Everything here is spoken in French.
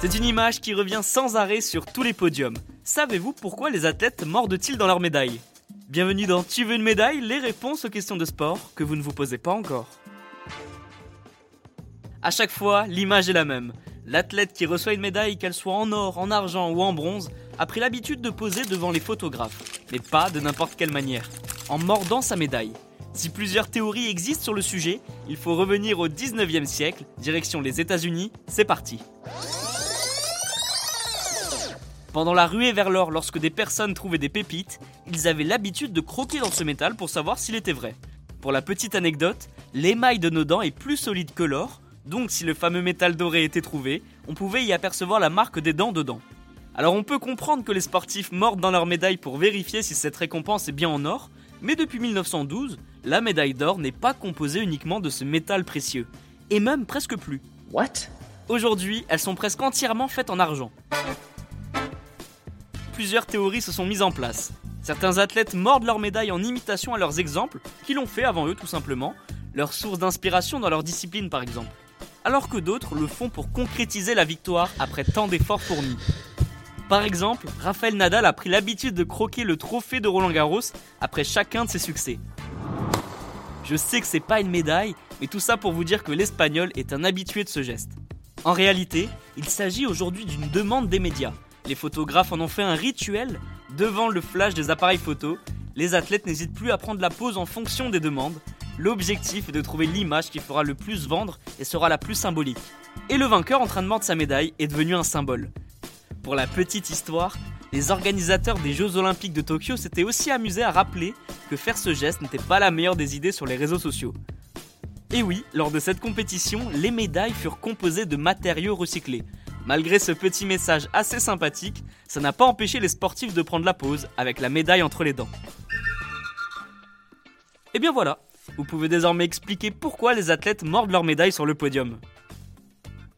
C'est une image qui revient sans arrêt sur tous les podiums. Savez-vous pourquoi les athlètes mordent-ils dans leur médaille? Bienvenue dans Tu veux une médaille? Les réponses aux questions de sport que vous ne vous posez pas encore. À chaque fois, l'image est la même. L'athlète qui reçoit une médaille, qu'elle soit en or, en argent ou en bronze, a pris l'habitude de poser devant les photographes, mais pas de n'importe quelle manière, en mordant sa médaille. Si plusieurs théories existent sur le sujet, il faut revenir au 19e siècle, direction les États-Unis, c'est parti. Pendant la ruée vers l'or, lorsque des personnes trouvaient des pépites, ils avaient l'habitude de croquer dans ce métal pour savoir s'il était vrai. Pour la petite anecdote, l'émail de nos dents est plus solide que l'or, donc si le fameux métal doré était trouvé, on pouvait y apercevoir la marque des dents dedans. Alors on peut comprendre que les sportifs mordent dans leur médaille pour vérifier si cette récompense est bien en or, mais depuis 1912, la médaille d'or n'est pas composée uniquement de ce métal précieux, et même presque plus. What? Aujourd'hui, elles sont presque entièrement faites en argent. Plusieurs théories se sont mises en place. Certains athlètes mordent leur médaille en imitation à leurs exemples, qui l'ont fait avant eux tout simplement, leur source d'inspiration dans leur discipline par exemple alors que d'autres le font pour concrétiser la victoire après tant d'efforts fournis. Par exemple, Rafael Nadal a pris l'habitude de croquer le trophée de Roland Garros après chacun de ses succès. Je sais que c'est pas une médaille, mais tout ça pour vous dire que l'espagnol est un habitué de ce geste. En réalité, il s'agit aujourd'hui d'une demande des médias. Les photographes en ont fait un rituel devant le flash des appareils photo. Les athlètes n'hésitent plus à prendre la pose en fonction des demandes, L'objectif est de trouver l'image qui fera le plus vendre et sera la plus symbolique. Et le vainqueur en train de mordre sa médaille est devenu un symbole. Pour la petite histoire, les organisateurs des Jeux Olympiques de Tokyo s'étaient aussi amusés à rappeler que faire ce geste n'était pas la meilleure des idées sur les réseaux sociaux. Et oui, lors de cette compétition, les médailles furent composées de matériaux recyclés. Malgré ce petit message assez sympathique, ça n'a pas empêché les sportifs de prendre la pause avec la médaille entre les dents. Et bien voilà, vous pouvez désormais expliquer pourquoi les athlètes mordent leur médaille sur le podium.